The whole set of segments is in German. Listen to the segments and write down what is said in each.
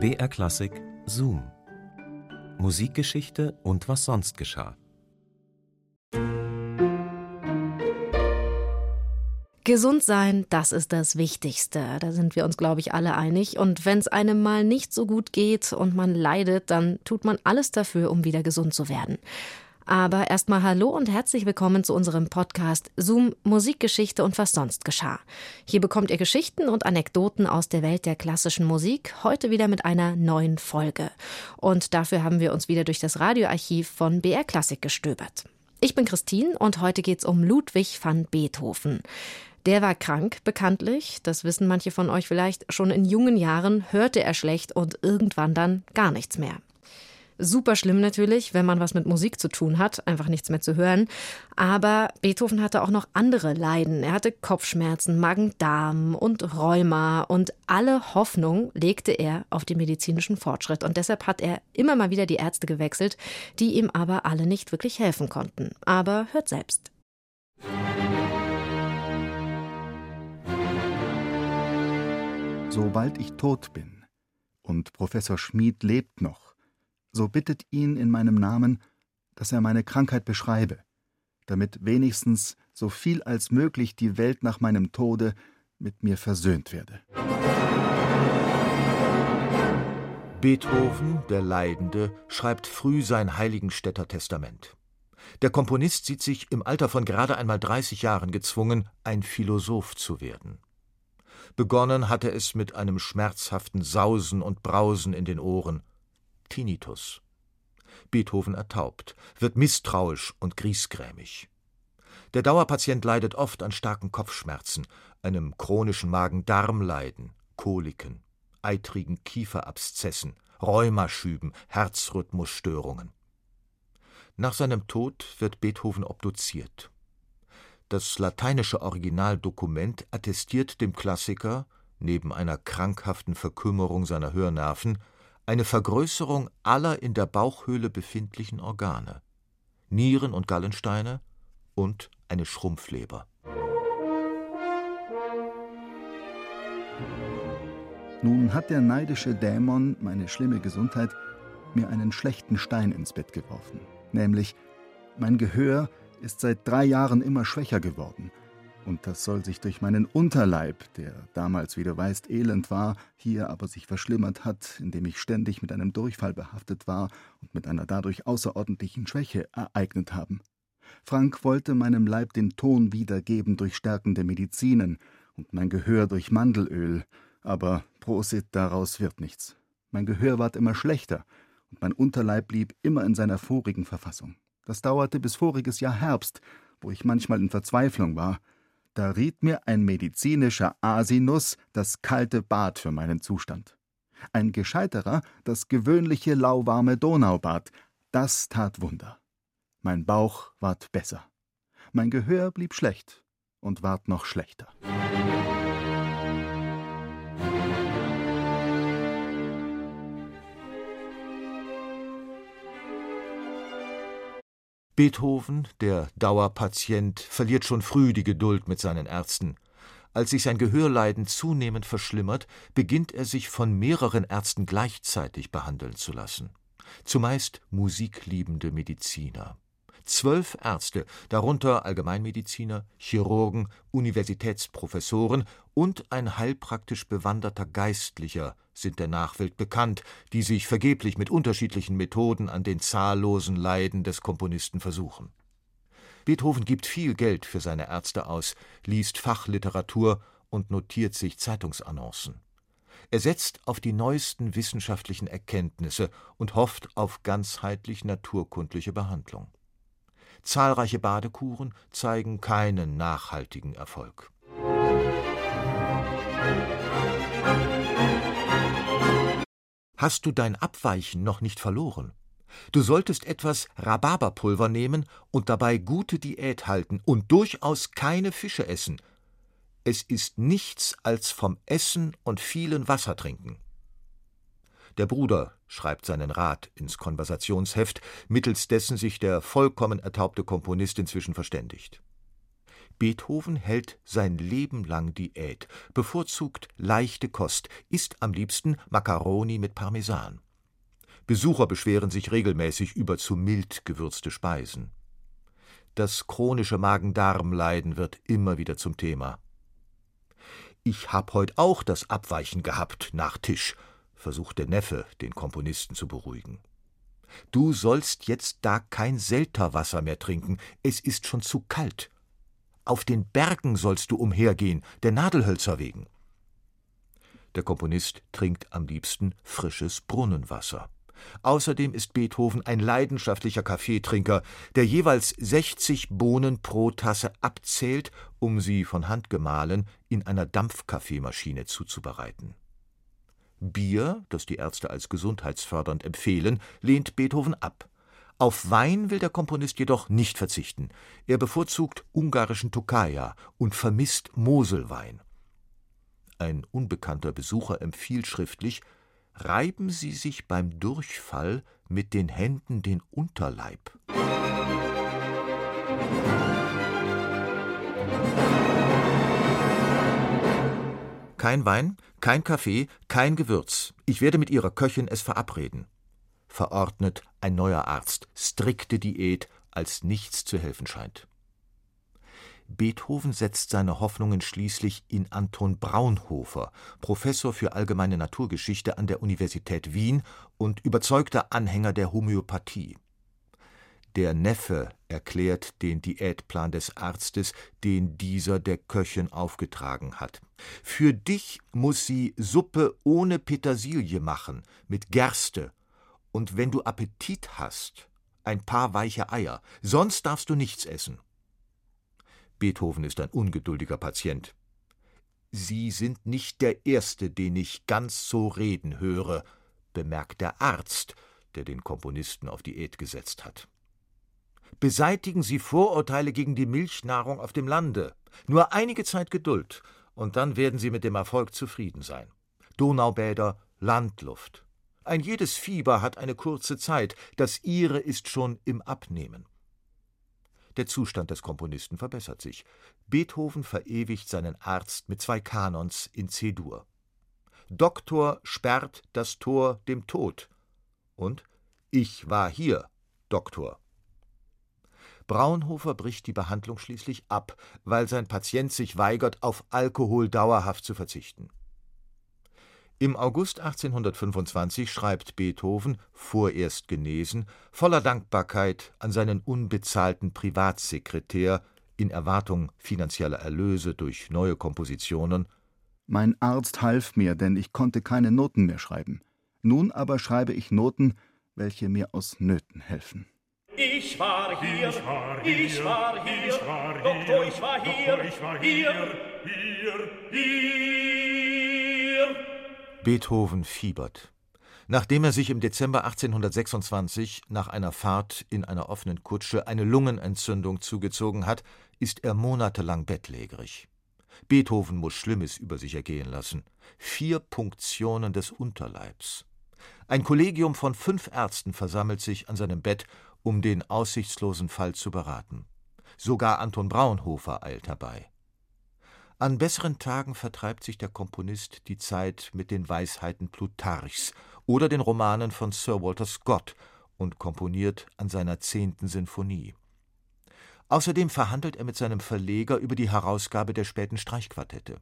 BR Klassik Zoom. Musikgeschichte und was sonst geschah. Gesund sein, das ist das Wichtigste. Da sind wir uns, glaube ich, alle einig. Und wenn es einem mal nicht so gut geht und man leidet, dann tut man alles dafür, um wieder gesund zu werden. Aber erstmal hallo und herzlich willkommen zu unserem Podcast Zoom Musikgeschichte und was sonst geschah. Hier bekommt ihr Geschichten und Anekdoten aus der Welt der klassischen Musik, heute wieder mit einer neuen Folge. Und dafür haben wir uns wieder durch das Radioarchiv von BR Klassik gestöbert. Ich bin Christine und heute geht's um Ludwig van Beethoven. Der war krank, bekanntlich. Das wissen manche von euch vielleicht. Schon in jungen Jahren hörte er schlecht und irgendwann dann gar nichts mehr. Super schlimm natürlich, wenn man was mit Musik zu tun hat, einfach nichts mehr zu hören. Aber Beethoven hatte auch noch andere Leiden. Er hatte Kopfschmerzen, Magen-Darm und Rheuma und alle Hoffnung legte er auf den medizinischen Fortschritt. Und deshalb hat er immer mal wieder die Ärzte gewechselt, die ihm aber alle nicht wirklich helfen konnten. Aber hört selbst. Sobald ich tot bin und Professor Schmid lebt noch, so bittet ihn in meinem Namen, dass er meine Krankheit beschreibe, damit wenigstens so viel als möglich die Welt nach meinem Tode mit mir versöhnt werde. Beethoven, der Leidende, schreibt früh sein Heiligenstädter Testament. Der Komponist sieht sich im Alter von gerade einmal 30 Jahren gezwungen, ein Philosoph zu werden. Begonnen hatte es mit einem schmerzhaften Sausen und Brausen in den Ohren, Tinnitus. Beethoven ertaubt, wird misstrauisch und griesgrämig. Der Dauerpatient leidet oft an starken Kopfschmerzen, einem chronischen Magen-Darm-Leiden, Koliken, eitrigen Kieferabszessen, Rheumaschüben, Herzrhythmusstörungen. Nach seinem Tod wird Beethoven obduziert. Das lateinische Originaldokument attestiert dem Klassiker, neben einer krankhaften Verkümmerung seiner Hörnerven, eine Vergrößerung aller in der Bauchhöhle befindlichen Organe, Nieren und Gallensteine und eine Schrumpfleber. Nun hat der neidische Dämon, meine schlimme Gesundheit, mir einen schlechten Stein ins Bett geworfen. Nämlich, mein Gehör ist seit drei Jahren immer schwächer geworden und das soll sich durch meinen Unterleib, der damals, wie du weißt, elend war, hier aber sich verschlimmert hat, indem ich ständig mit einem Durchfall behaftet war und mit einer dadurch außerordentlichen Schwäche ereignet haben. Frank wollte meinem Leib den Ton wiedergeben durch stärkende Medizinen und mein Gehör durch Mandelöl, aber Prosit, daraus wird nichts. Mein Gehör ward immer schlechter und mein Unterleib blieb immer in seiner vorigen Verfassung. Das dauerte bis voriges Jahr Herbst, wo ich manchmal in Verzweiflung war, da riet mir ein medizinischer Asinus das kalte Bad für meinen Zustand. Ein gescheiterer das gewöhnliche lauwarme Donaubad. Das tat Wunder. Mein Bauch ward besser. Mein Gehör blieb schlecht und ward noch schlechter. Beethoven, der Dauerpatient, verliert schon früh die Geduld mit seinen Ärzten. Als sich sein Gehörleiden zunehmend verschlimmert, beginnt er sich von mehreren Ärzten gleichzeitig behandeln zu lassen. Zumeist musikliebende Mediziner. Zwölf Ärzte, darunter Allgemeinmediziner, Chirurgen, Universitätsprofessoren und ein heilpraktisch bewanderter Geistlicher sind der Nachwelt bekannt, die sich vergeblich mit unterschiedlichen Methoden an den zahllosen Leiden des Komponisten versuchen. Beethoven gibt viel Geld für seine Ärzte aus, liest Fachliteratur und notiert sich Zeitungsannoncen. Er setzt auf die neuesten wissenschaftlichen Erkenntnisse und hofft auf ganzheitlich naturkundliche Behandlung. Zahlreiche Badekuren zeigen keinen nachhaltigen Erfolg. Hast du dein Abweichen noch nicht verloren? Du solltest etwas Rhabarberpulver nehmen und dabei gute Diät halten und durchaus keine Fische essen. Es ist nichts als vom Essen und vielen Wasser trinken. Der Bruder schreibt seinen Rat ins Konversationsheft, mittels dessen sich der vollkommen ertaubte Komponist inzwischen verständigt. Beethoven hält sein Leben lang Diät, bevorzugt leichte Kost, isst am liebsten Makkaroni mit Parmesan. Besucher beschweren sich regelmäßig über zu mild gewürzte Speisen. Das chronische Magen-Darm-Leiden wird immer wieder zum Thema. Ich hab heut auch das Abweichen gehabt nach Tisch, versucht der Neffe, den Komponisten zu beruhigen. Du sollst jetzt da kein Selterwasser mehr trinken, es ist schon zu kalt. Auf den Bergen sollst du umhergehen, der Nadelhölzer wegen. Der Komponist trinkt am liebsten frisches Brunnenwasser. Außerdem ist Beethoven ein leidenschaftlicher Kaffeetrinker, der jeweils 60 Bohnen pro Tasse abzählt, um sie von Hand gemahlen in einer Dampfkaffeemaschine zuzubereiten. Bier, das die Ärzte als gesundheitsfördernd empfehlen, lehnt Beethoven ab. Auf Wein will der Komponist jedoch nicht verzichten. Er bevorzugt ungarischen Tokaja und vermisst Moselwein. Ein unbekannter Besucher empfiehlt schriftlich, reiben Sie sich beim Durchfall mit den Händen den Unterleib. Kein Wein, kein Kaffee, kein Gewürz. Ich werde mit Ihrer Köchin es verabreden verordnet ein neuer Arzt, strikte Diät, als nichts zu helfen scheint. Beethoven setzt seine Hoffnungen schließlich in Anton Braunhofer, Professor für allgemeine Naturgeschichte an der Universität Wien und überzeugter Anhänger der Homöopathie. Der Neffe erklärt den Diätplan des Arztes, den dieser der Köchin aufgetragen hat. Für dich muss sie Suppe ohne Petersilie machen, mit Gerste und wenn du Appetit hast, ein paar weiche Eier, sonst darfst du nichts essen. Beethoven ist ein ungeduldiger Patient. Sie sind nicht der Erste, den ich ganz so reden höre, bemerkt der Arzt, der den Komponisten auf Diät gesetzt hat. Beseitigen Sie Vorurteile gegen die Milchnahrung auf dem Lande. Nur einige Zeit Geduld, und dann werden Sie mit dem Erfolg zufrieden sein. Donaubäder, Landluft. Ein jedes Fieber hat eine kurze Zeit, das ihre ist schon im Abnehmen. Der Zustand des Komponisten verbessert sich. Beethoven verewigt seinen Arzt mit zwei Kanons in C-Dur. Doktor sperrt das Tor dem Tod und Ich war hier, Doktor. Braunhofer bricht die Behandlung schließlich ab, weil sein Patient sich weigert, auf Alkohol dauerhaft zu verzichten. Im August 1825 schreibt Beethoven, vorerst genesen, voller Dankbarkeit an seinen unbezahlten Privatsekretär in Erwartung finanzieller Erlöse durch neue Kompositionen Mein Arzt half mir, denn ich konnte keine Noten mehr schreiben. Nun aber schreibe ich Noten, welche mir aus Nöten helfen. Ich war hier, ich war hier, ich war hier, ich war hier Doktor, ich war hier, Doktor, ich war hier, hier, hier, hier. Beethoven fiebert. Nachdem er sich im Dezember 1826 nach einer Fahrt in einer offenen Kutsche eine Lungenentzündung zugezogen hat, ist er monatelang bettlägerig. Beethoven muss Schlimmes über sich ergehen lassen. Vier Punktionen des Unterleibs. Ein Kollegium von fünf Ärzten versammelt sich an seinem Bett, um den aussichtslosen Fall zu beraten. Sogar Anton Braunhofer eilt herbei. An besseren Tagen vertreibt sich der Komponist die Zeit mit den Weisheiten Plutarchs oder den Romanen von Sir Walter Scott und komponiert an seiner zehnten Sinfonie. Außerdem verhandelt er mit seinem Verleger über die Herausgabe der späten Streichquartette.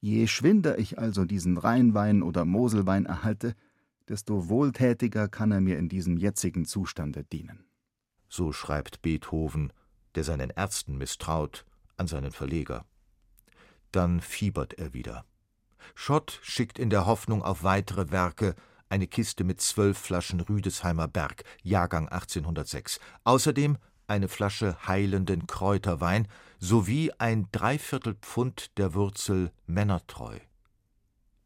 Je schwinder ich also diesen Rheinwein oder Moselwein erhalte, desto wohltätiger kann er mir in diesem jetzigen Zustande dienen. So schreibt Beethoven, der seinen Ärzten misstraut, an seinen Verleger. Dann fiebert er wieder. Schott schickt in der Hoffnung auf weitere Werke eine Kiste mit zwölf Flaschen Rüdesheimer Berg, Jahrgang 1806, außerdem eine Flasche heilenden Kräuterwein sowie ein Dreiviertel Pfund der Wurzel Männertreu.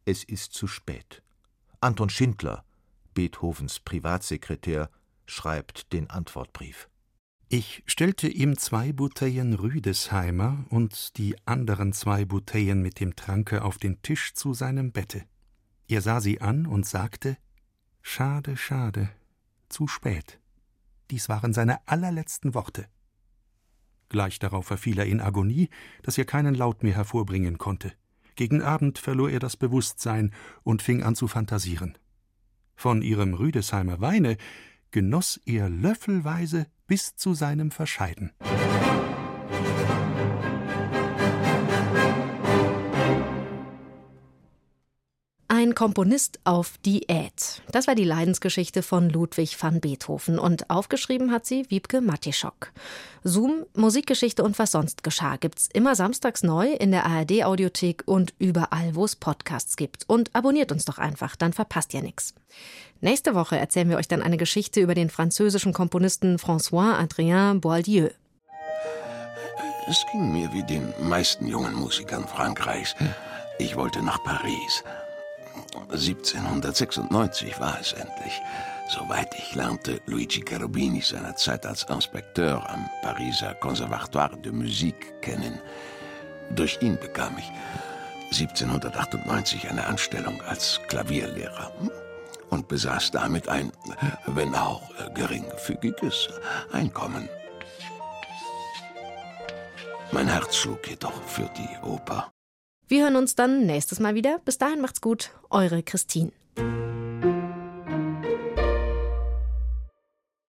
Es ist zu spät. Anton Schindler, Beethovens Privatsekretär, schreibt den Antwortbrief. Ich stellte ihm zwei Bouteillen Rüdesheimer und die anderen zwei Bouteillen mit dem Tranke auf den Tisch zu seinem Bette. Er sah sie an und sagte Schade, schade, zu spät. Dies waren seine allerletzten Worte. Gleich darauf verfiel er in Agonie, dass er keinen Laut mehr hervorbringen konnte. Gegen Abend verlor er das Bewusstsein und fing an zu fantasieren. Von ihrem Rüdesheimer Weine genoss er löffelweise bis zu seinem Verscheiden. Ein Komponist auf Diät. Das war die Leidensgeschichte von Ludwig van Beethoven und aufgeschrieben hat sie Wiebke Matischok. Zoom, Musikgeschichte und was sonst geschah gibt's immer samstags neu in der ARD Audiothek und überall, wo es Podcasts gibt. Und abonniert uns doch einfach, dann verpasst ihr nichts. Nächste Woche erzählen wir euch dann eine Geschichte über den französischen Komponisten François Adrien Boieldieu. Es ging mir wie den meisten jungen Musikern Frankreichs. Ich wollte nach Paris. 1796 war es endlich. Soweit ich lernte Luigi Cherubini seinerzeit als Inspekteur am Pariser Conservatoire de Musique kennen. Durch ihn bekam ich 1798 eine Anstellung als Klavierlehrer und besaß damit ein, wenn auch geringfügiges, Einkommen. Mein Herz schlug jedoch für die Oper. Wir hören uns dann nächstes Mal wieder. Bis dahin macht's gut. Eure Christine.